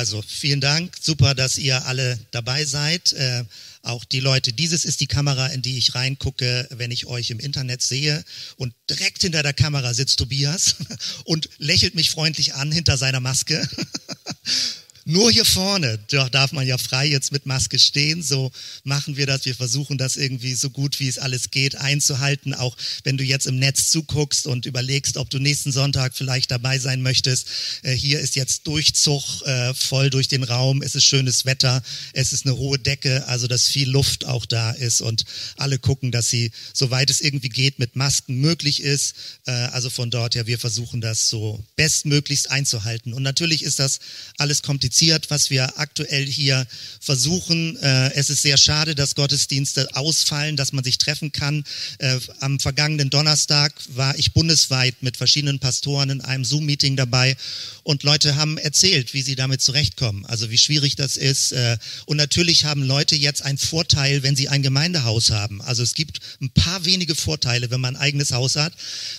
Also vielen Dank, super, dass ihr alle dabei seid. Äh, auch die Leute, dieses ist die Kamera, in die ich reingucke, wenn ich euch im Internet sehe. Und direkt hinter der Kamera sitzt Tobias und lächelt mich freundlich an hinter seiner Maske. Nur hier vorne darf man ja frei jetzt mit Maske stehen. So machen wir das. Wir versuchen das irgendwie so gut wie es alles geht einzuhalten. Auch wenn du jetzt im Netz zuguckst und überlegst, ob du nächsten Sonntag vielleicht dabei sein möchtest. Äh, hier ist jetzt Durchzug äh, voll durch den Raum. Es ist schönes Wetter. Es ist eine hohe Decke, also dass viel Luft auch da ist und alle gucken, dass sie, soweit es irgendwie geht, mit Masken möglich ist. Äh, also von dort her, wir versuchen das so bestmöglichst einzuhalten. Und natürlich ist das alles kompliziert kompliziert, was wir aktuell hier versuchen. Äh, es ist sehr schade, dass Gottesdienste ausfallen, dass man sich treffen kann. Äh, am vergangenen Donnerstag war ich bundesweit mit verschiedenen Pastoren in einem Zoom-Meeting dabei und Leute haben erzählt, wie sie damit zurechtkommen, also wie schwierig das ist. Äh, und natürlich haben Leute jetzt einen Vorteil, wenn sie ein Gemeindehaus haben. Also es gibt ein paar wenige Vorteile, wenn man ein eigenes Haus hat.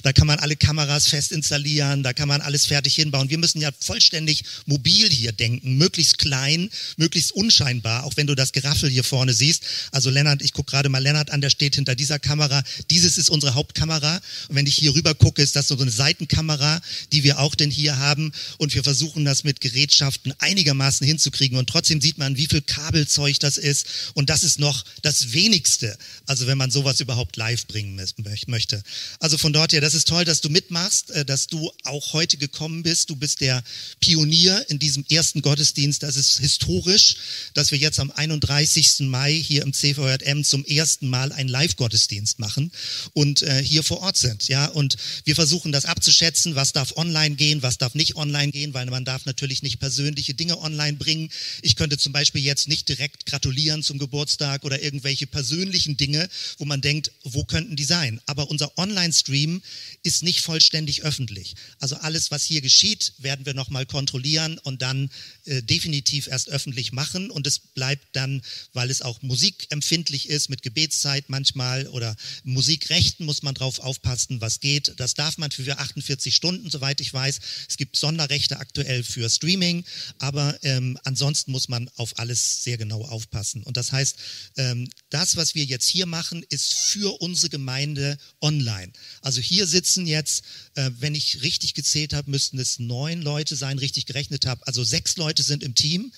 Da kann man alle Kameras fest installieren, da kann man alles fertig hinbauen. Wir müssen ja vollständig mobil hier denken, möglichst klein, möglichst unscheinbar, auch wenn du das Geraffel hier vorne siehst. Also Lennart, ich gucke gerade mal Lennart an, der steht hinter dieser Kamera. Dieses ist unsere Hauptkamera. Und wenn ich hier rüber gucke, ist das so eine Seitenkamera, die wir auch denn hier haben und wir versuchen das mit Gerätschaften einigermaßen hinzukriegen und trotzdem sieht man, wie viel Kabelzeug das ist und das ist noch das wenigste, also wenn man sowas überhaupt live bringen möchte. Also von dort her, das ist toll, dass du mitmachst, äh, dass du auch heute gekommen bist. Du bist der Pionier in diesem ersten Gottesdienst. Das ist historisch, dass wir jetzt am 31. Mai hier im CVJM zum ersten Mal einen Live-Gottesdienst machen und äh, hier vor Ort sind. Ja, und wir versuchen das abzuschätzen, was darf online gehen, was darf nicht online gehen, weil man darf natürlich nicht persönliche Dinge online bringen. Ich könnte zum Beispiel jetzt nicht direkt gratulieren zum Geburtstag oder irgendwelche persönlichen Dinge, wo man denkt, wo könnten die sein? Aber unser Online-Stream ist nicht vollständig öffentlich. Also alles, was hier geschieht, werden wir nochmal kontrollieren und dann äh, definitiv erst öffentlich machen. Und es bleibt dann, weil es auch musikempfindlich ist, mit Gebetszeit manchmal oder Musikrechten muss man drauf aufpassen, was geht. Das darf man für 48 Stunden, soweit ich weiß. Es gibt Sonderrechte Rechte aktuell für Streaming, aber ähm, ansonsten muss man auf alles sehr genau aufpassen. Und das heißt, ähm, das, was wir jetzt hier machen, ist für unsere Gemeinde online. Also hier sitzen jetzt, äh, wenn ich richtig gezählt habe, müssten es neun Leute sein, richtig gerechnet habe. Also sechs Leute sind im Team,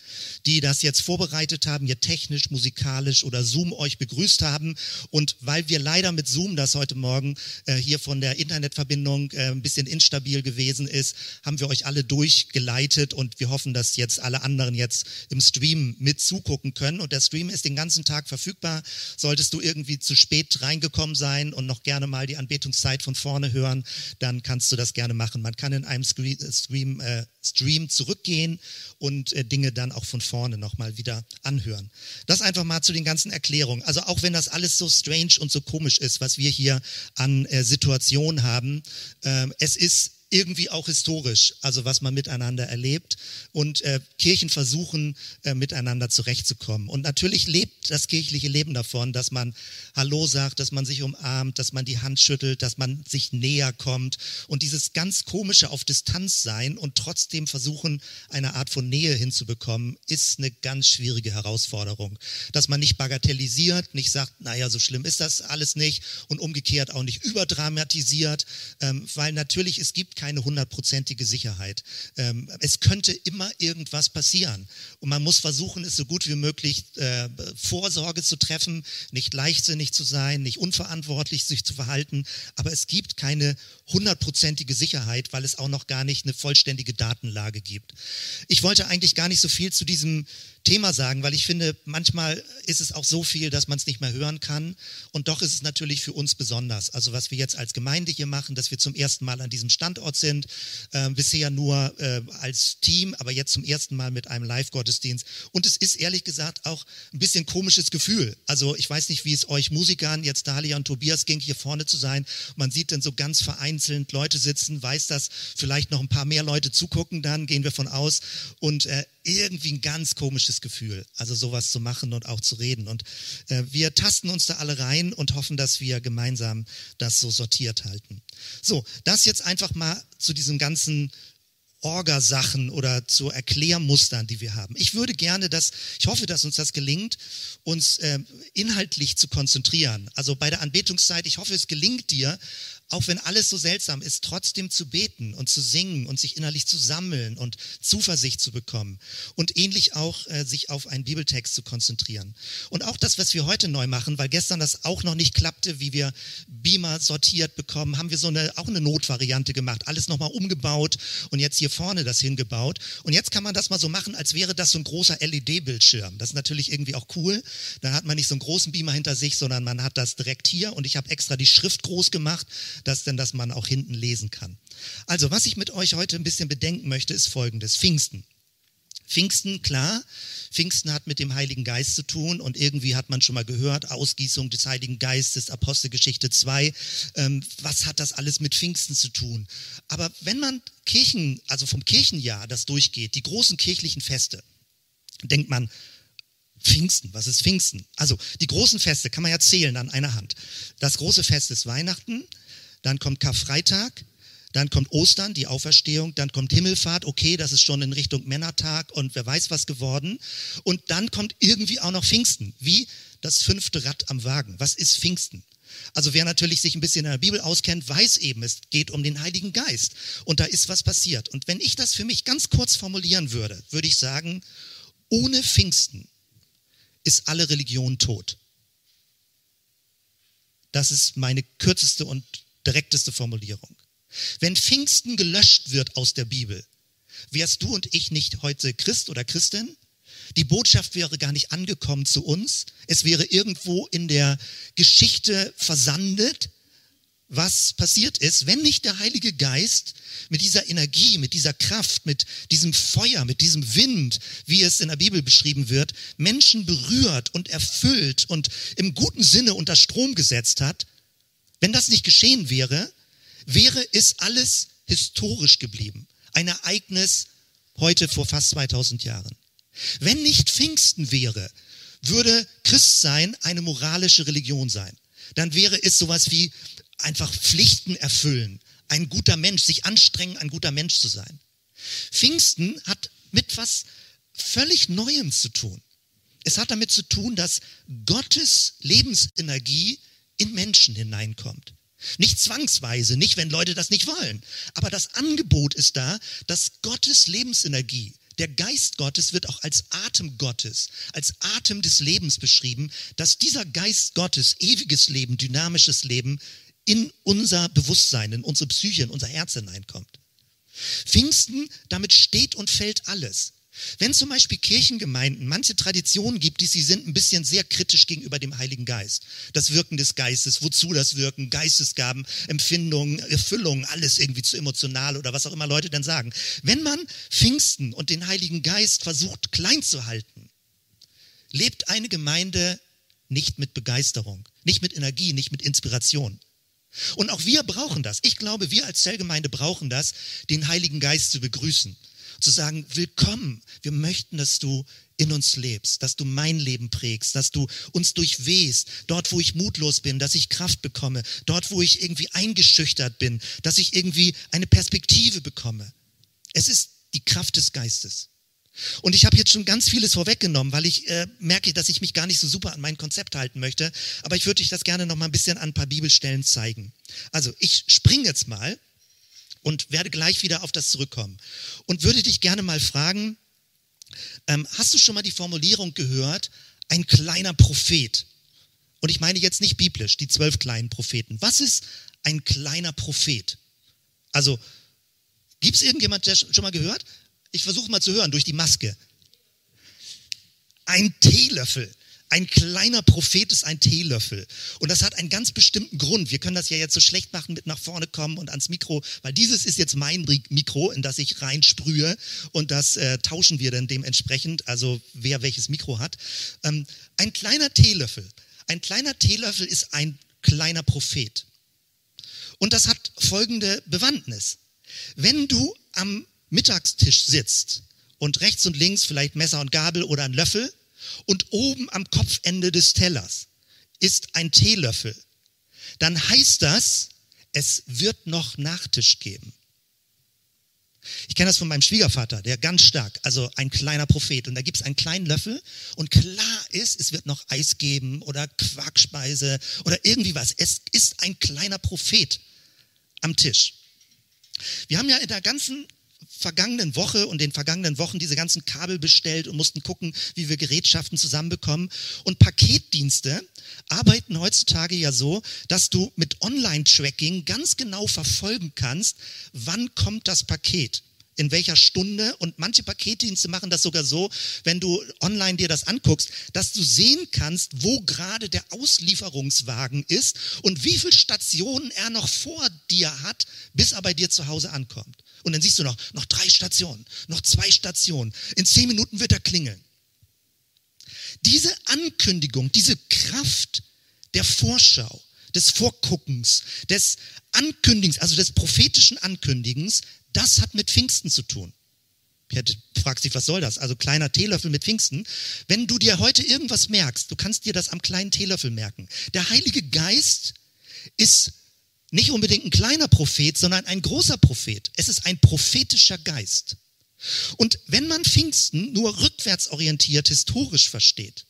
die das jetzt vorbereitet haben, hier technisch, musikalisch oder Zoom euch begrüßt haben. Und weil wir leider mit Zoom das heute Morgen äh, hier von der Internetverbindung äh, ein bisschen instabil gewesen ist, haben wir euch alle durchgeleitet und wir hoffen, dass jetzt alle anderen jetzt im Stream mit zugucken können. Und der Stream ist den ganzen Tag verfügbar. Solltest du irgendwie zu spät reingekommen sein und noch gerne mal die Anbetungszeit von vorne hören, dann kannst du das gerne machen. Man kann in einem Stream, äh, Stream zurückgehen und äh, Dinge dann auch von vorne nochmal wieder anhören. Das einfach mal zu den ganzen Erklärungen. Also auch wenn das alles so strange und so komisch ist, was wir hier an äh, Situationen haben, äh, es ist irgendwie auch historisch, also was man miteinander erlebt und äh, Kirchen versuchen äh, miteinander zurechtzukommen. Und natürlich lebt das kirchliche Leben davon, dass man Hallo sagt, dass man sich umarmt, dass man die Hand schüttelt, dass man sich näher kommt und dieses ganz komische auf Distanz sein und trotzdem versuchen, eine Art von Nähe hinzubekommen, ist eine ganz schwierige Herausforderung. Dass man nicht bagatellisiert, nicht sagt, naja, so schlimm ist das alles nicht und umgekehrt auch nicht überdramatisiert, ähm, weil natürlich es gibt keine hundertprozentige Sicherheit. Ähm, es könnte immer irgendwas passieren. Und man muss versuchen, es so gut wie möglich äh, Vorsorge zu treffen, nicht leichtsinnig zu sein, nicht unverantwortlich sich zu verhalten. Aber es gibt keine hundertprozentige Sicherheit, weil es auch noch gar nicht eine vollständige Datenlage gibt. Ich wollte eigentlich gar nicht so viel zu diesem Thema sagen, weil ich finde, manchmal ist es auch so viel, dass man es nicht mehr hören kann. Und doch ist es natürlich für uns besonders. Also was wir jetzt als Gemeinde hier machen, dass wir zum ersten Mal an diesem Standort sind, äh, bisher nur äh, als Team, aber jetzt zum ersten Mal mit einem Live-Gottesdienst. Und es ist ehrlich gesagt auch ein bisschen komisches Gefühl. Also ich weiß nicht, wie es euch Musikern, jetzt Dalia und Tobias ging, hier vorne zu sein. Man sieht dann so ganz vereinzelt Leute sitzen, weiß, dass vielleicht noch ein paar mehr Leute zugucken, dann gehen wir von aus. Und äh, irgendwie ein ganz komisches Gefühl, also sowas zu machen und auch zu reden. Und äh, wir tasten uns da alle rein und hoffen, dass wir gemeinsam das so sortiert halten. So, das jetzt einfach mal zu diesem ganzen Orgasachen oder zu Erklärmustern, die wir haben. Ich würde gerne, dass, ich hoffe, dass uns das gelingt, uns äh, inhaltlich zu konzentrieren. Also bei der Anbetungszeit, ich hoffe, es gelingt dir, auch wenn alles so seltsam ist, trotzdem zu beten und zu singen und sich innerlich zu sammeln und Zuversicht zu bekommen. Und ähnlich auch äh, sich auf einen Bibeltext zu konzentrieren. Und auch das, was wir heute neu machen, weil gestern das auch noch nicht klappte, wie wir Beamer sortiert bekommen, haben wir so eine, auch eine Notvariante gemacht. Alles nochmal umgebaut und jetzt hier vorne das hingebaut. Und jetzt kann man das mal so machen, als wäre das so ein großer LED-Bildschirm. Das ist natürlich irgendwie auch cool. Dann hat man nicht so einen großen Beamer hinter sich, sondern man hat das direkt hier. Und ich habe extra die Schrift groß gemacht, dass denn das man auch hinten lesen kann. Also, was ich mit euch heute ein bisschen bedenken möchte, ist folgendes. Pfingsten. Pfingsten, klar, Pfingsten hat mit dem Heiligen Geist zu tun und irgendwie hat man schon mal gehört, Ausgießung des Heiligen Geistes, Apostelgeschichte 2. Ähm, was hat das alles mit Pfingsten zu tun? Aber wenn man Kirchen, also vom Kirchenjahr das durchgeht, die großen kirchlichen Feste, denkt man, Pfingsten, was ist Pfingsten? Also die großen Feste kann man ja zählen an einer Hand. Das große Fest ist Weihnachten, dann kommt Karfreitag, dann kommt Ostern, die Auferstehung, dann kommt Himmelfahrt, okay, das ist schon in Richtung Männertag und wer weiß was geworden. Und dann kommt irgendwie auch noch Pfingsten, wie das fünfte Rad am Wagen. Was ist Pfingsten? Also wer natürlich sich ein bisschen in der Bibel auskennt, weiß eben, es geht um den Heiligen Geist. Und da ist was passiert. Und wenn ich das für mich ganz kurz formulieren würde, würde ich sagen, ohne Pfingsten ist alle Religion tot. Das ist meine kürzeste und direkteste Formulierung. Wenn Pfingsten gelöscht wird aus der Bibel, wärst du und ich nicht heute Christ oder Christin? Die Botschaft wäre gar nicht angekommen zu uns. Es wäre irgendwo in der Geschichte versandet, was passiert ist, wenn nicht der Heilige Geist mit dieser Energie, mit dieser Kraft, mit diesem Feuer, mit diesem Wind, wie es in der Bibel beschrieben wird, Menschen berührt und erfüllt und im guten Sinne unter Strom gesetzt hat. Wenn das nicht geschehen wäre, wäre es alles historisch geblieben. Ein Ereignis heute vor fast 2000 Jahren. Wenn nicht Pfingsten wäre, würde Christsein eine moralische Religion sein. Dann wäre es sowas wie einfach Pflichten erfüllen, ein guter Mensch, sich anstrengen, ein guter Mensch zu sein. Pfingsten hat mit was völlig Neuem zu tun. Es hat damit zu tun, dass Gottes Lebensenergie in Menschen hineinkommt. Nicht zwangsweise, nicht wenn Leute das nicht wollen. Aber das Angebot ist da, dass Gottes Lebensenergie, der Geist Gottes wird auch als Atem Gottes, als Atem des Lebens beschrieben, dass dieser Geist Gottes, ewiges Leben, dynamisches Leben, in unser Bewusstsein, in unsere Psyche, in unser Herz hineinkommt. Pfingsten, damit steht und fällt alles. Wenn zum Beispiel Kirchengemeinden manche Traditionen gibt, die sie sind ein bisschen sehr kritisch gegenüber dem Heiligen Geist. Das Wirken des Geistes, wozu das Wirken, Geistesgaben, Empfindungen, Erfüllungen, alles irgendwie zu emotional oder was auch immer Leute dann sagen. Wenn man Pfingsten und den Heiligen Geist versucht klein zu halten, lebt eine Gemeinde nicht mit Begeisterung, nicht mit Energie, nicht mit Inspiration. Und auch wir brauchen das. Ich glaube, wir als Zellgemeinde brauchen das, den Heiligen Geist zu begrüßen zu sagen, willkommen, wir möchten, dass du in uns lebst, dass du mein Leben prägst, dass du uns durchwehst, dort, wo ich mutlos bin, dass ich Kraft bekomme, dort, wo ich irgendwie eingeschüchtert bin, dass ich irgendwie eine Perspektive bekomme. Es ist die Kraft des Geistes. Und ich habe jetzt schon ganz vieles vorweggenommen, weil ich äh, merke, dass ich mich gar nicht so super an mein Konzept halten möchte. Aber ich würde euch das gerne noch mal ein bisschen an ein paar Bibelstellen zeigen. Also ich springe jetzt mal und werde gleich wieder auf das zurückkommen. Und würde dich gerne mal fragen, ähm, hast du schon mal die Formulierung gehört, ein kleiner Prophet? Und ich meine jetzt nicht biblisch, die zwölf kleinen Propheten. Was ist ein kleiner Prophet? Also, gibt es irgendjemand, der schon mal gehört? Ich versuche mal zu hören durch die Maske. Ein Teelöffel. Ein kleiner Prophet ist ein Teelöffel. Und das hat einen ganz bestimmten Grund. Wir können das ja jetzt so schlecht machen mit nach vorne kommen und ans Mikro, weil dieses ist jetzt mein Mikro, in das ich reinsprühe und das äh, tauschen wir dann dementsprechend, also wer welches Mikro hat. Ähm, ein kleiner Teelöffel. Ein kleiner Teelöffel ist ein kleiner Prophet. Und das hat folgende Bewandtnis. Wenn du am Mittagstisch sitzt und rechts und links vielleicht Messer und Gabel oder ein Löffel und oben am Kopfende des Tellers ist ein Teelöffel, dann heißt das, es wird noch Nachtisch geben. Ich kenne das von meinem Schwiegervater, der ganz stark, also ein kleiner Prophet. Und da gibt es einen kleinen Löffel und klar ist, es wird noch Eis geben oder Quarkspeise oder irgendwie was. Es ist ein kleiner Prophet am Tisch. Wir haben ja in der ganzen vergangenen Woche und den vergangenen Wochen diese ganzen Kabel bestellt und mussten gucken, wie wir Gerätschaften zusammenbekommen. Und Paketdienste arbeiten heutzutage ja so, dass du mit Online-Tracking ganz genau verfolgen kannst, wann kommt das Paket in welcher Stunde und manche Paketdienste machen das sogar so, wenn du online dir das anguckst, dass du sehen kannst, wo gerade der Auslieferungswagen ist und wie viele Stationen er noch vor dir hat, bis er bei dir zu Hause ankommt. Und dann siehst du noch, noch drei Stationen, noch zwei Stationen. In zehn Minuten wird er klingeln. Diese Ankündigung, diese Kraft der Vorschau, des Vorguckens, des Ankündigens, also des prophetischen Ankündigens, das hat mit Pfingsten zu tun. Jetzt fragst dich, was soll das? Also kleiner Teelöffel mit Pfingsten. Wenn du dir heute irgendwas merkst, du kannst dir das am kleinen Teelöffel merken. Der Heilige Geist ist nicht unbedingt ein kleiner Prophet, sondern ein großer Prophet. Es ist ein prophetischer Geist. Und wenn man Pfingsten nur rückwärtsorientiert historisch versteht,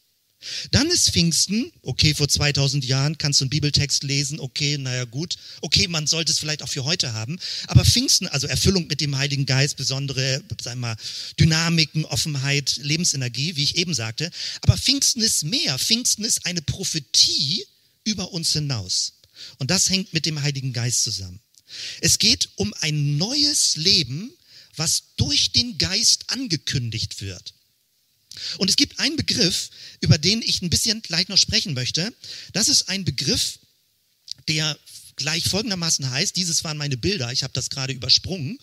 dann ist Pfingsten, okay, vor 2000 Jahren kannst du einen Bibeltext lesen, okay, naja gut, okay, man sollte es vielleicht auch für heute haben, aber Pfingsten, also Erfüllung mit dem Heiligen Geist, besondere, sagen wir mal, Dynamiken, Offenheit, Lebensenergie, wie ich eben sagte, aber Pfingsten ist mehr, Pfingsten ist eine Prophetie über uns hinaus. Und das hängt mit dem Heiligen Geist zusammen. Es geht um ein neues Leben, was durch den Geist angekündigt wird. Und es gibt einen Begriff, über den ich ein bisschen gleich noch sprechen möchte. Das ist ein Begriff, der gleich folgendermaßen heißt, dieses waren meine Bilder, ich habe das gerade übersprungen.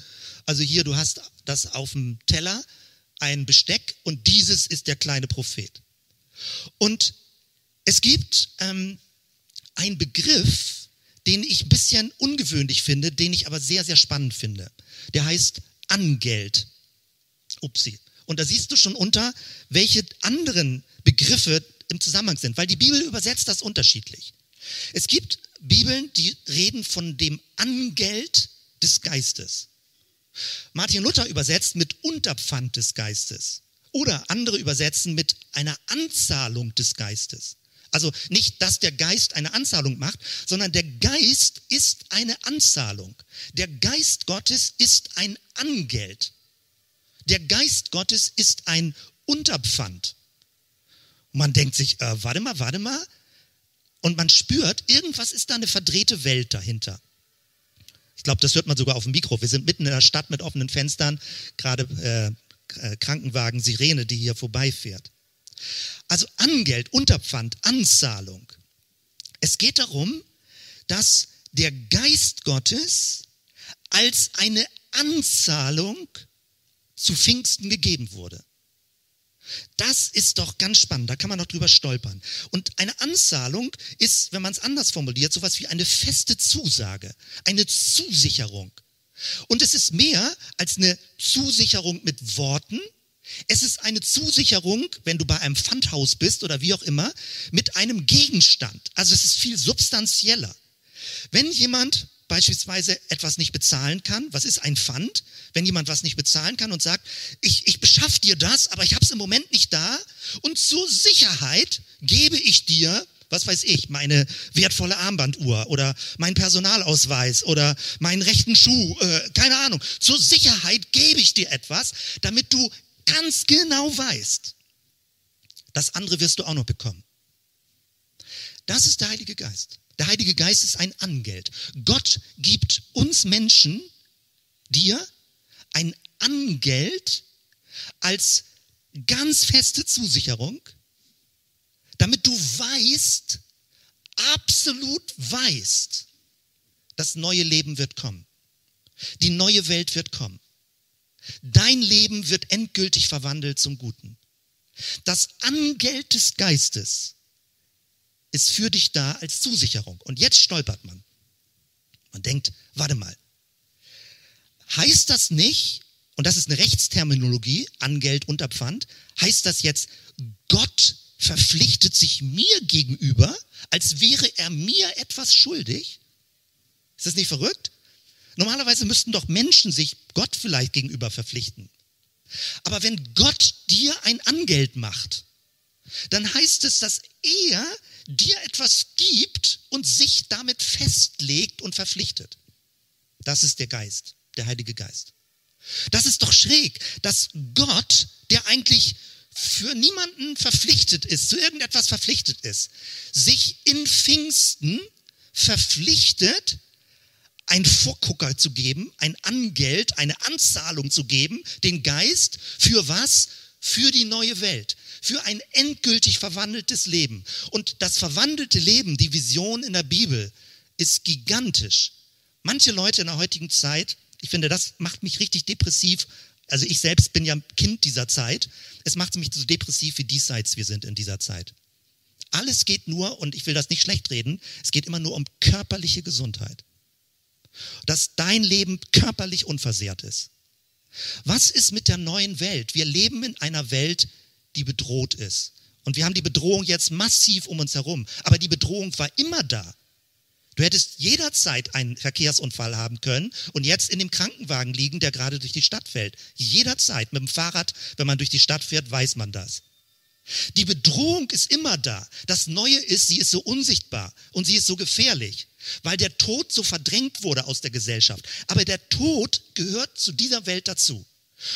Also hier, du hast das auf dem Teller, ein Besteck und dieses ist der kleine Prophet. Und es gibt ähm, einen Begriff, den ich ein bisschen ungewöhnlich finde, den ich aber sehr, sehr spannend finde. Der heißt Angeld. Upsi. Und da siehst du schon unter, welche anderen Begriffe im Zusammenhang sind, weil die Bibel übersetzt das unterschiedlich. Es gibt Bibeln, die reden von dem Angeld des Geistes. Martin Luther übersetzt mit Unterpfand des Geistes. Oder andere übersetzen mit einer Anzahlung des Geistes. Also nicht, dass der Geist eine Anzahlung macht, sondern der Geist ist eine Anzahlung. Der Geist Gottes ist ein Angeld. Der Geist Gottes ist ein Unterpfand. Man denkt sich, äh, warte mal, warte mal. Und man spürt, irgendwas ist da eine verdrehte Welt dahinter. Ich glaube, das hört man sogar auf dem Mikro. Wir sind mitten in der Stadt mit offenen Fenstern, gerade äh, äh Krankenwagen, Sirene, die hier vorbeifährt. Also Angeld, Unterpfand, Anzahlung. Es geht darum, dass der Geist Gottes als eine Anzahlung zu Pfingsten gegeben wurde. Das ist doch ganz spannend, da kann man noch drüber stolpern. Und eine Anzahlung ist, wenn man es anders formuliert, sowas wie eine feste Zusage, eine Zusicherung. Und es ist mehr als eine Zusicherung mit Worten, es ist eine Zusicherung, wenn du bei einem Pfandhaus bist oder wie auch immer, mit einem Gegenstand. Also es ist viel substanzieller. Wenn jemand beispielsweise etwas nicht bezahlen kann, was ist ein Pfand? Wenn jemand was nicht bezahlen kann und sagt, ich, ich beschaff dir das, aber ich habe es im Moment nicht da und zur Sicherheit gebe ich dir, was weiß ich, meine wertvolle Armbanduhr oder mein Personalausweis oder meinen rechten Schuh, äh, keine Ahnung. Zur Sicherheit gebe ich dir etwas, damit du ganz genau weißt, das andere wirst du auch noch bekommen. Das ist der Heilige Geist. Der Heilige Geist ist ein Angeld. Gott gibt uns Menschen, dir, ein Angeld als ganz feste Zusicherung, damit du weißt, absolut weißt, das neue Leben wird kommen. Die neue Welt wird kommen. Dein Leben wird endgültig verwandelt zum Guten. Das Angeld des Geistes ist für dich da als Zusicherung. Und jetzt stolpert man. Man denkt, warte mal. Heißt das nicht, und das ist eine Rechtsterminologie, Angeld unter Pfand, heißt das jetzt, Gott verpflichtet sich mir gegenüber, als wäre er mir etwas schuldig? Ist das nicht verrückt? Normalerweise müssten doch Menschen sich Gott vielleicht gegenüber verpflichten. Aber wenn Gott dir ein Angeld macht, dann heißt es, dass er dir etwas gibt und sich damit festlegt und verpflichtet. Das ist der Geist, der Heilige Geist. Das ist doch schräg, dass Gott, der eigentlich für niemanden verpflichtet ist, zu irgendetwas verpflichtet ist, sich in Pfingsten verpflichtet, ein Vorgucker zu geben, ein Angeld, eine Anzahlung zu geben, den Geist, für was? Für die neue Welt, für ein endgültig verwandeltes Leben. Und das verwandelte Leben, die Vision in der Bibel, ist gigantisch. Manche Leute in der heutigen Zeit, ich finde, das macht mich richtig depressiv. Also ich selbst bin ja Kind dieser Zeit. Es macht mich so depressiv, wie diesseits wir sind in dieser Zeit. Alles geht nur, und ich will das nicht schlecht reden, es geht immer nur um körperliche Gesundheit. Dass dein Leben körperlich unversehrt ist. Was ist mit der neuen Welt? Wir leben in einer Welt, die bedroht ist. Und wir haben die Bedrohung jetzt massiv um uns herum. Aber die Bedrohung war immer da. Du hättest jederzeit einen Verkehrsunfall haben können und jetzt in dem Krankenwagen liegen, der gerade durch die Stadt fällt. Jederzeit mit dem Fahrrad, wenn man durch die Stadt fährt, weiß man das. Die Bedrohung ist immer da. Das Neue ist, sie ist so unsichtbar und sie ist so gefährlich, weil der Tod so verdrängt wurde aus der Gesellschaft. Aber der Tod gehört zu dieser Welt dazu.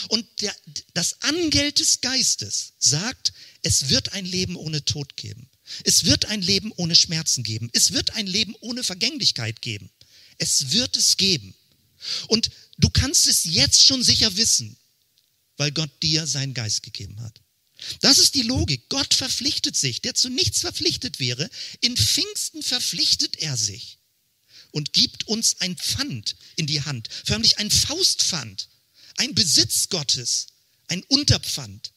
Und der, das Angeld des Geistes sagt, es wird ein Leben ohne Tod geben. Es wird ein Leben ohne Schmerzen geben. Es wird ein Leben ohne Vergänglichkeit geben. Es wird es geben. Und du kannst es jetzt schon sicher wissen, weil Gott dir seinen Geist gegeben hat. Das ist die Logik. Gott verpflichtet sich, der zu nichts verpflichtet wäre. In Pfingsten verpflichtet er sich und gibt uns ein Pfand in die Hand, förmlich ein Faustpfand, ein Besitz Gottes, ein Unterpfand.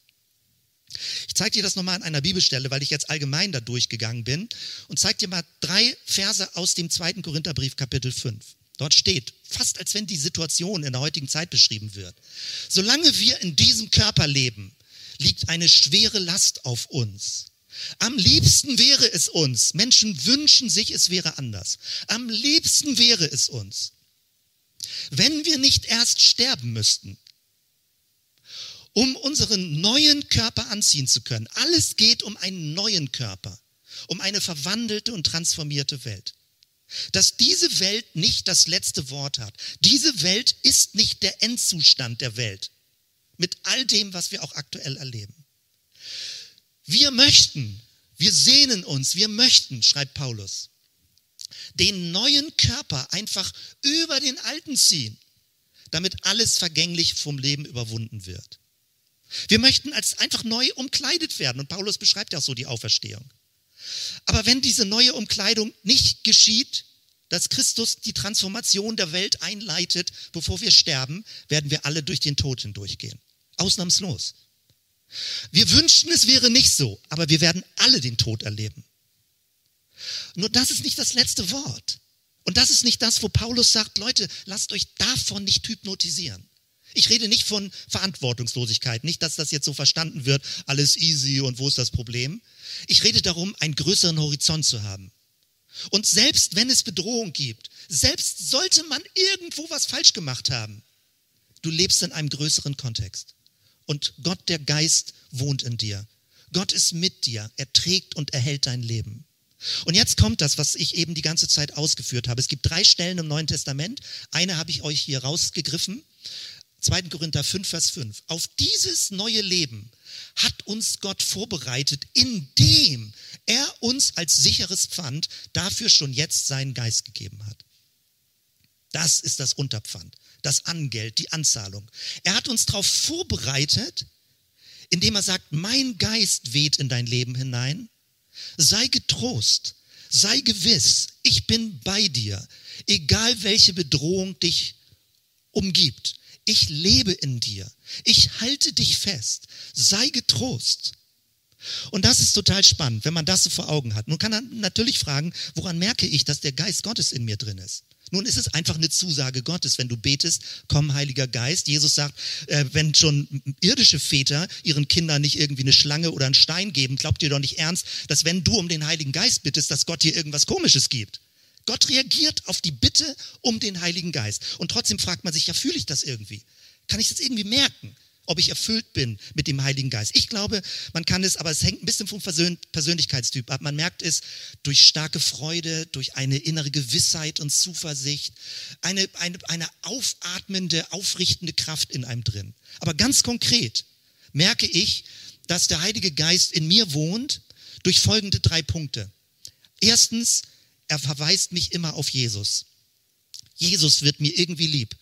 Ich zeige dir das nochmal an einer Bibelstelle, weil ich jetzt allgemein da durchgegangen bin und zeige dir mal drei Verse aus dem zweiten Korintherbrief Kapitel 5. Dort steht, fast als wenn die Situation in der heutigen Zeit beschrieben wird. Solange wir in diesem Körper leben, liegt eine schwere Last auf uns. Am liebsten wäre es uns, Menschen wünschen sich, es wäre anders. Am liebsten wäre es uns, wenn wir nicht erst sterben müssten, um unseren neuen Körper anziehen zu können. Alles geht um einen neuen Körper, um eine verwandelte und transformierte Welt. Dass diese Welt nicht das letzte Wort hat. Diese Welt ist nicht der Endzustand der Welt mit all dem, was wir auch aktuell erleben. Wir möchten, wir sehnen uns, wir möchten, schreibt Paulus, den neuen Körper einfach über den alten ziehen, damit alles vergänglich vom Leben überwunden wird. Wir möchten als einfach neu umkleidet werden und Paulus beschreibt ja auch so die Auferstehung. Aber wenn diese neue Umkleidung nicht geschieht, dass Christus die Transformation der Welt einleitet, bevor wir sterben, werden wir alle durch den Tod hindurchgehen. Ausnahmslos. Wir wünschten, es wäre nicht so, aber wir werden alle den Tod erleben. Nur das ist nicht das letzte Wort. Und das ist nicht das, wo Paulus sagt, Leute, lasst euch davon nicht hypnotisieren. Ich rede nicht von Verantwortungslosigkeit, nicht, dass das jetzt so verstanden wird, alles easy und wo ist das Problem. Ich rede darum, einen größeren Horizont zu haben. Und selbst wenn es Bedrohung gibt, selbst sollte man irgendwo was falsch gemacht haben, du lebst in einem größeren Kontext. Und Gott, der Geist, wohnt in dir. Gott ist mit dir. Er trägt und erhält dein Leben. Und jetzt kommt das, was ich eben die ganze Zeit ausgeführt habe. Es gibt drei Stellen im Neuen Testament. Eine habe ich euch hier rausgegriffen. 2. Korinther 5, Vers 5. Auf dieses neue Leben hat uns Gott vorbereitet, indem er uns als sicheres Pfand dafür schon jetzt seinen Geist gegeben hat. Das ist das Unterpfand das Angeld, die Anzahlung. Er hat uns darauf vorbereitet, indem er sagt, mein Geist weht in dein Leben hinein. Sei getrost, sei gewiss, ich bin bei dir, egal welche Bedrohung dich umgibt. Ich lebe in dir. Ich halte dich fest. Sei getrost. Und das ist total spannend, wenn man das so vor Augen hat. Nun kann man natürlich fragen, woran merke ich, dass der Geist Gottes in mir drin ist? Nun ist es einfach eine Zusage Gottes, wenn du betest, komm Heiliger Geist. Jesus sagt, äh, wenn schon irdische Väter ihren Kindern nicht irgendwie eine Schlange oder einen Stein geben, glaubt ihr doch nicht ernst, dass wenn du um den Heiligen Geist bittest, dass Gott dir irgendwas Komisches gibt. Gott reagiert auf die Bitte um den Heiligen Geist. Und trotzdem fragt man sich, ja, fühle ich das irgendwie? Kann ich das irgendwie merken? Ob ich erfüllt bin mit dem Heiligen Geist. Ich glaube, man kann es, aber es hängt ein bisschen vom Persönlichkeitstyp ab. Man merkt es durch starke Freude, durch eine innere Gewissheit und Zuversicht, eine, eine, eine aufatmende, aufrichtende Kraft in einem drin. Aber ganz konkret merke ich, dass der Heilige Geist in mir wohnt durch folgende drei Punkte. Erstens, er verweist mich immer auf Jesus. Jesus wird mir irgendwie lieb.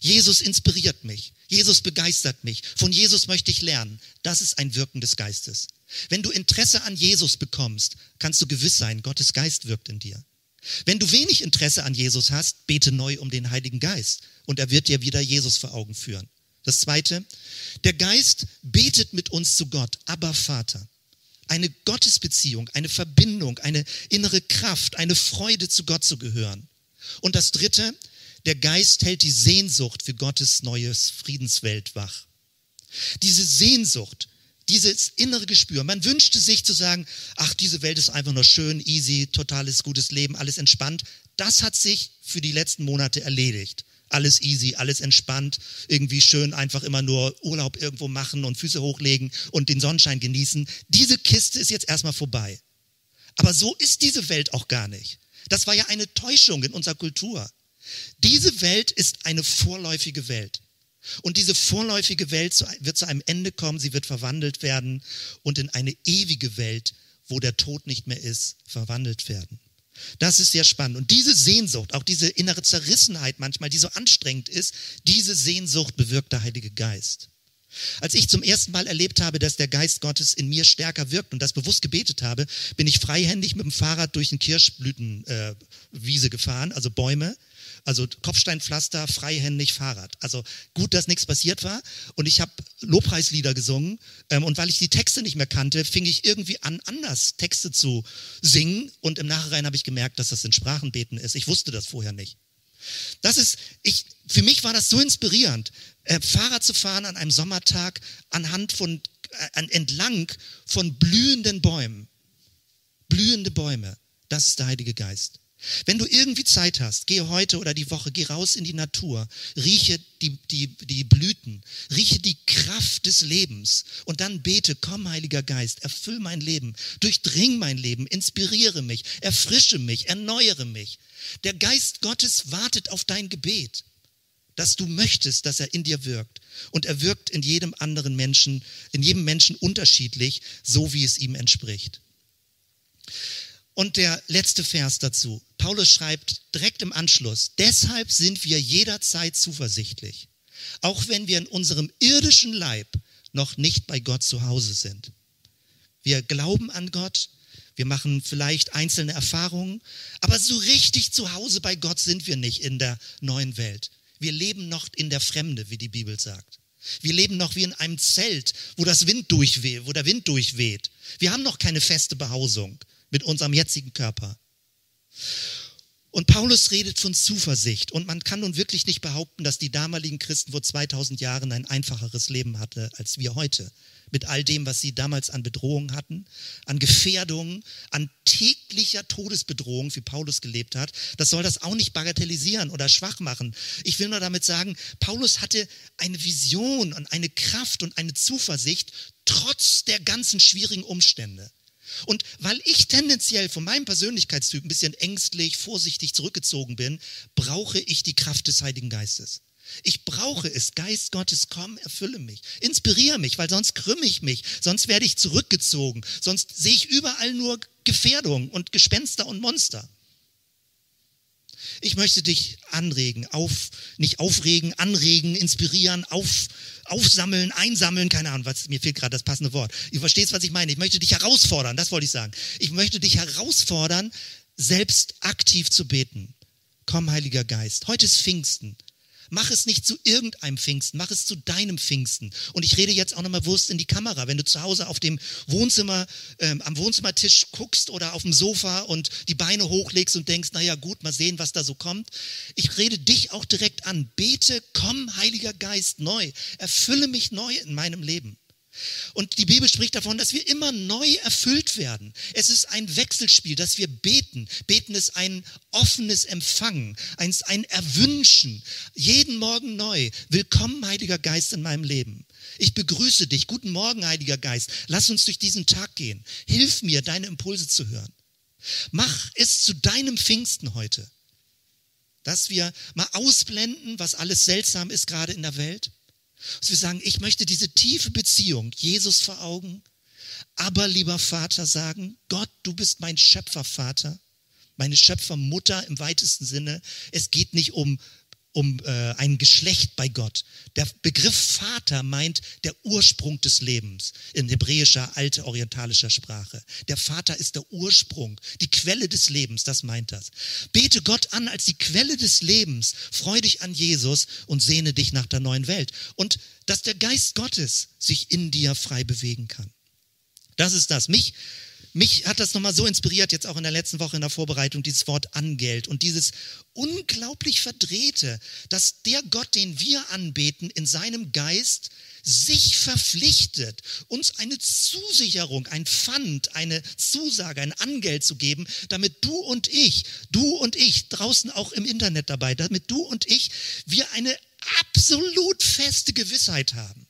Jesus inspiriert mich. Jesus begeistert mich. Von Jesus möchte ich lernen. Das ist ein Wirken des Geistes. Wenn du Interesse an Jesus bekommst, kannst du gewiss sein, Gottes Geist wirkt in dir. Wenn du wenig Interesse an Jesus hast, bete neu um den Heiligen Geist und er wird dir wieder Jesus vor Augen führen. Das zweite, der Geist betet mit uns zu Gott, aber Vater. Eine Gottesbeziehung, eine Verbindung, eine innere Kraft, eine Freude zu Gott zu gehören. Und das dritte, der Geist hält die Sehnsucht für Gottes neues Friedenswelt wach. Diese Sehnsucht, dieses innere Gespür. Man wünschte sich zu sagen, ach, diese Welt ist einfach nur schön, easy, totales gutes Leben, alles entspannt. Das hat sich für die letzten Monate erledigt. Alles easy, alles entspannt, irgendwie schön einfach immer nur Urlaub irgendwo machen und Füße hochlegen und den Sonnenschein genießen. Diese Kiste ist jetzt erstmal vorbei. Aber so ist diese Welt auch gar nicht. Das war ja eine Täuschung in unserer Kultur. Diese Welt ist eine vorläufige Welt. Und diese vorläufige Welt wird zu einem Ende kommen, sie wird verwandelt werden und in eine ewige Welt, wo der Tod nicht mehr ist, verwandelt werden. Das ist sehr spannend. Und diese Sehnsucht, auch diese innere Zerrissenheit manchmal, die so anstrengend ist, diese Sehnsucht bewirkt der Heilige Geist. Als ich zum ersten Mal erlebt habe, dass der Geist Gottes in mir stärker wirkt und das bewusst gebetet habe, bin ich freihändig mit dem Fahrrad durch eine Kirschblütenwiese äh, gefahren, also Bäume, also Kopfsteinpflaster, freihändig Fahrrad. Also gut, dass nichts passiert war. Und ich habe Lobpreislieder gesungen. Ähm, und weil ich die Texte nicht mehr kannte, fing ich irgendwie an, anders Texte zu singen. Und im Nachhinein habe ich gemerkt, dass das in Sprachenbeten ist. Ich wusste das vorher nicht. Das ist, ich, für mich war das so inspirierend, äh, Fahrrad zu fahren an einem Sommertag anhand von, äh, entlang von blühenden Bäumen. Blühende Bäume. Das ist der Heilige Geist. Wenn du irgendwie Zeit hast, geh heute oder die Woche, geh raus in die Natur, rieche die, die, die Blüten, rieche die Kraft des Lebens und dann bete, komm Heiliger Geist, erfüll mein Leben, durchdring mein Leben, inspiriere mich, erfrische mich, erneuere mich. Der Geist Gottes wartet auf dein Gebet, dass du möchtest, dass er in dir wirkt. Und er wirkt in jedem anderen Menschen, in jedem Menschen unterschiedlich, so wie es ihm entspricht. Und der letzte Vers dazu. Paulus schreibt direkt im Anschluss, deshalb sind wir jederzeit zuversichtlich, auch wenn wir in unserem irdischen Leib noch nicht bei Gott zu Hause sind. Wir glauben an Gott, wir machen vielleicht einzelne Erfahrungen, aber so richtig zu Hause bei Gott sind wir nicht in der neuen Welt. Wir leben noch in der Fremde, wie die Bibel sagt. Wir leben noch wie in einem Zelt, wo das Wind durchweht, wo der Wind durchweht. Wir haben noch keine feste Behausung mit unserem jetzigen Körper. Und Paulus redet von Zuversicht. Und man kann nun wirklich nicht behaupten, dass die damaligen Christen vor 2000 Jahren ein einfacheres Leben hatten als wir heute. Mit all dem, was sie damals an Bedrohungen hatten, an Gefährdungen, an täglicher Todesbedrohung, wie Paulus gelebt hat. Das soll das auch nicht bagatellisieren oder schwach machen. Ich will nur damit sagen, Paulus hatte eine Vision und eine Kraft und eine Zuversicht trotz der ganzen schwierigen Umstände. Und weil ich tendenziell von meinem Persönlichkeitstyp ein bisschen ängstlich, vorsichtig zurückgezogen bin, brauche ich die Kraft des Heiligen Geistes. Ich brauche es. Geist Gottes, komm, erfülle mich. Inspiriere mich, weil sonst krümme ich mich. Sonst werde ich zurückgezogen. Sonst sehe ich überall nur Gefährdung und Gespenster und Monster. Ich möchte dich anregen, auf, nicht aufregen, anregen, inspirieren, auf, aufsammeln, einsammeln, keine Ahnung, was, mir fehlt gerade das passende Wort. Du verstehst, was ich meine. Ich möchte dich herausfordern, das wollte ich sagen. Ich möchte dich herausfordern, selbst aktiv zu beten. Komm, Heiliger Geist. Heute ist Pfingsten. Mach es nicht zu irgendeinem Pfingsten, mach es zu deinem Pfingsten. Und ich rede jetzt auch nochmal Wurst in die Kamera. Wenn du zu Hause auf dem Wohnzimmer, ähm, am Wohnzimmertisch guckst oder auf dem Sofa und die Beine hochlegst und denkst, naja gut, mal sehen, was da so kommt. Ich rede dich auch direkt an. Bete, komm, Heiliger Geist, neu. Erfülle mich neu in meinem Leben. Und die Bibel spricht davon, dass wir immer neu erfüllt werden. Es ist ein Wechselspiel, dass wir beten. Beten ist ein offenes Empfangen, ein, ein Erwünschen. Jeden Morgen neu. Willkommen, Heiliger Geist, in meinem Leben. Ich begrüße dich. Guten Morgen, Heiliger Geist. Lass uns durch diesen Tag gehen. Hilf mir, deine Impulse zu hören. Mach es zu deinem Pfingsten heute. Dass wir mal ausblenden, was alles seltsam ist gerade in der Welt dass wir sagen, ich möchte diese tiefe Beziehung, Jesus vor Augen, aber lieber Vater sagen, Gott, du bist mein Schöpfervater, meine Schöpfermutter im weitesten Sinne. Es geht nicht um um äh, ein Geschlecht bei Gott. Der Begriff Vater meint der Ursprung des Lebens in hebräischer, alte orientalischer Sprache. Der Vater ist der Ursprung, die Quelle des Lebens, das meint das. Bete Gott an als die Quelle des Lebens, freu dich an Jesus und sehne dich nach der neuen Welt. Und dass der Geist Gottes sich in dir frei bewegen kann. Das ist das. Mich mich hat das nochmal so inspiriert, jetzt auch in der letzten Woche in der Vorbereitung, dieses Wort Angeld und dieses unglaublich verdrehte, dass der Gott, den wir anbeten, in seinem Geist sich verpflichtet, uns eine Zusicherung, ein Pfand, eine Zusage, ein Angeld zu geben, damit du und ich, du und ich, draußen auch im Internet dabei, damit du und ich, wir eine absolut feste Gewissheit haben.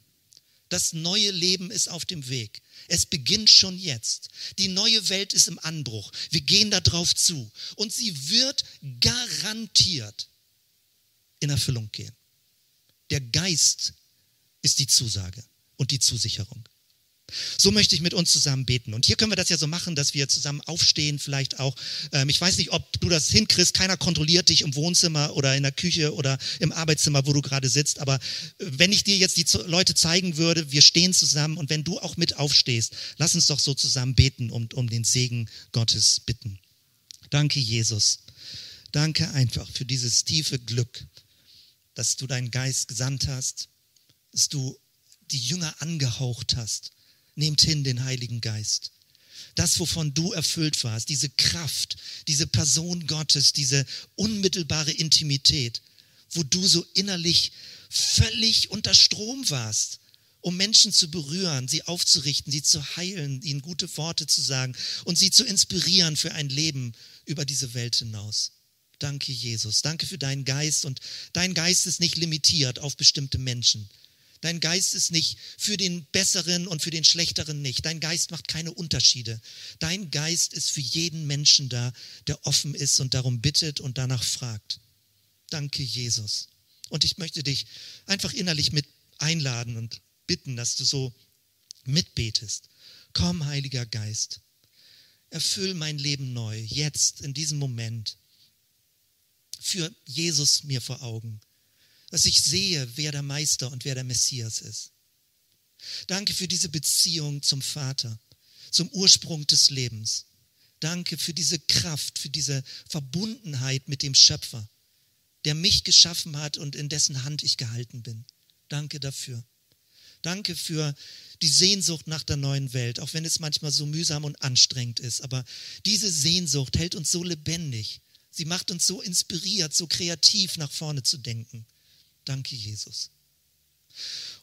Das neue Leben ist auf dem Weg. Es beginnt schon jetzt. Die neue Welt ist im Anbruch. Wir gehen darauf zu. Und sie wird garantiert in Erfüllung gehen. Der Geist ist die Zusage und die Zusicherung. So möchte ich mit uns zusammen beten. Und hier können wir das ja so machen, dass wir zusammen aufstehen, vielleicht auch. Ähm, ich weiß nicht, ob du das hinkriegst. Keiner kontrolliert dich im Wohnzimmer oder in der Küche oder im Arbeitszimmer, wo du gerade sitzt. Aber äh, wenn ich dir jetzt die Leute zeigen würde, wir stehen zusammen und wenn du auch mit aufstehst, lass uns doch so zusammen beten und um den Segen Gottes bitten. Danke, Jesus. Danke einfach für dieses tiefe Glück, dass du deinen Geist gesandt hast, dass du die Jünger angehaucht hast nehmt hin den Heiligen Geist. Das, wovon du erfüllt warst, diese Kraft, diese Person Gottes, diese unmittelbare Intimität, wo du so innerlich völlig unter Strom warst, um Menschen zu berühren, sie aufzurichten, sie zu heilen, ihnen gute Worte zu sagen und sie zu inspirieren für ein Leben über diese Welt hinaus. Danke, Jesus. Danke für deinen Geist. Und dein Geist ist nicht limitiert auf bestimmte Menschen. Dein Geist ist nicht für den Besseren und für den Schlechteren nicht. Dein Geist macht keine Unterschiede. Dein Geist ist für jeden Menschen da, der offen ist und darum bittet und danach fragt. Danke, Jesus. Und ich möchte dich einfach innerlich mit einladen und bitten, dass du so mitbetest. Komm, Heiliger Geist, erfüll mein Leben neu, jetzt, in diesem Moment. Für Jesus mir vor Augen dass ich sehe, wer der Meister und wer der Messias ist. Danke für diese Beziehung zum Vater, zum Ursprung des Lebens. Danke für diese Kraft, für diese Verbundenheit mit dem Schöpfer, der mich geschaffen hat und in dessen Hand ich gehalten bin. Danke dafür. Danke für die Sehnsucht nach der neuen Welt, auch wenn es manchmal so mühsam und anstrengend ist. Aber diese Sehnsucht hält uns so lebendig. Sie macht uns so inspiriert, so kreativ nach vorne zu denken. Danke, Jesus.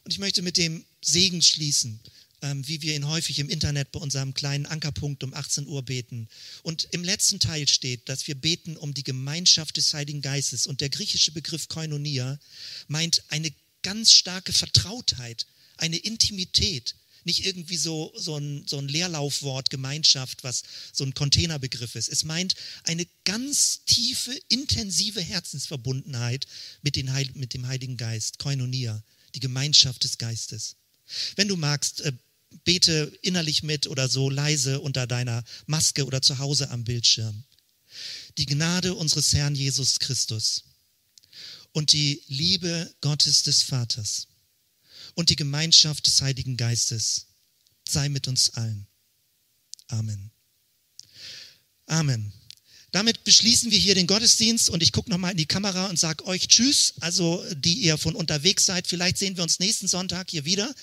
Und ich möchte mit dem Segen schließen, ähm, wie wir ihn häufig im Internet bei unserem kleinen Ankerpunkt um 18 Uhr beten. Und im letzten Teil steht, dass wir beten um die Gemeinschaft des Heiligen Geistes. Und der griechische Begriff Koinonia meint eine ganz starke Vertrautheit, eine Intimität, nicht irgendwie so, so, ein, so ein Leerlaufwort Gemeinschaft, was so ein Containerbegriff ist. Es meint eine ganz tiefe, intensive Herzensverbundenheit mit, den Heil, mit dem Heiligen Geist, Koinonia, die Gemeinschaft des Geistes. Wenn du magst, äh, bete innerlich mit oder so leise unter deiner Maske oder zu Hause am Bildschirm. Die Gnade unseres Herrn Jesus Christus und die Liebe Gottes des Vaters und die Gemeinschaft des Heiligen Geistes sei mit uns allen. Amen. Amen. Damit beschließen wir hier den Gottesdienst und ich gucke nochmal in die Kamera und sage euch Tschüss, also die ihr von unterwegs seid. Vielleicht sehen wir uns nächsten Sonntag hier wieder.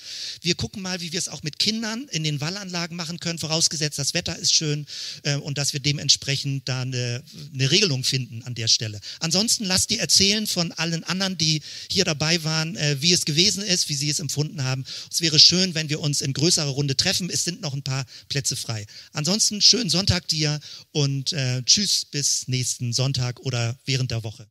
Wir gucken mal, wie wir es auch mit Kindern in den Wallanlagen machen können, vorausgesetzt das Wetter ist schön äh, und dass wir dementsprechend da eine, eine Regelung finden an der Stelle. Ansonsten lasst die erzählen von allen anderen, die hier dabei waren, äh, wie es gewesen ist, wie sie es empfunden haben. Es wäre schön, wenn wir uns in größerer Runde treffen. Es sind noch ein paar Plätze frei. Ansonsten schönen Sonntag dir und äh, tschüss bis nächsten Sonntag oder während der Woche.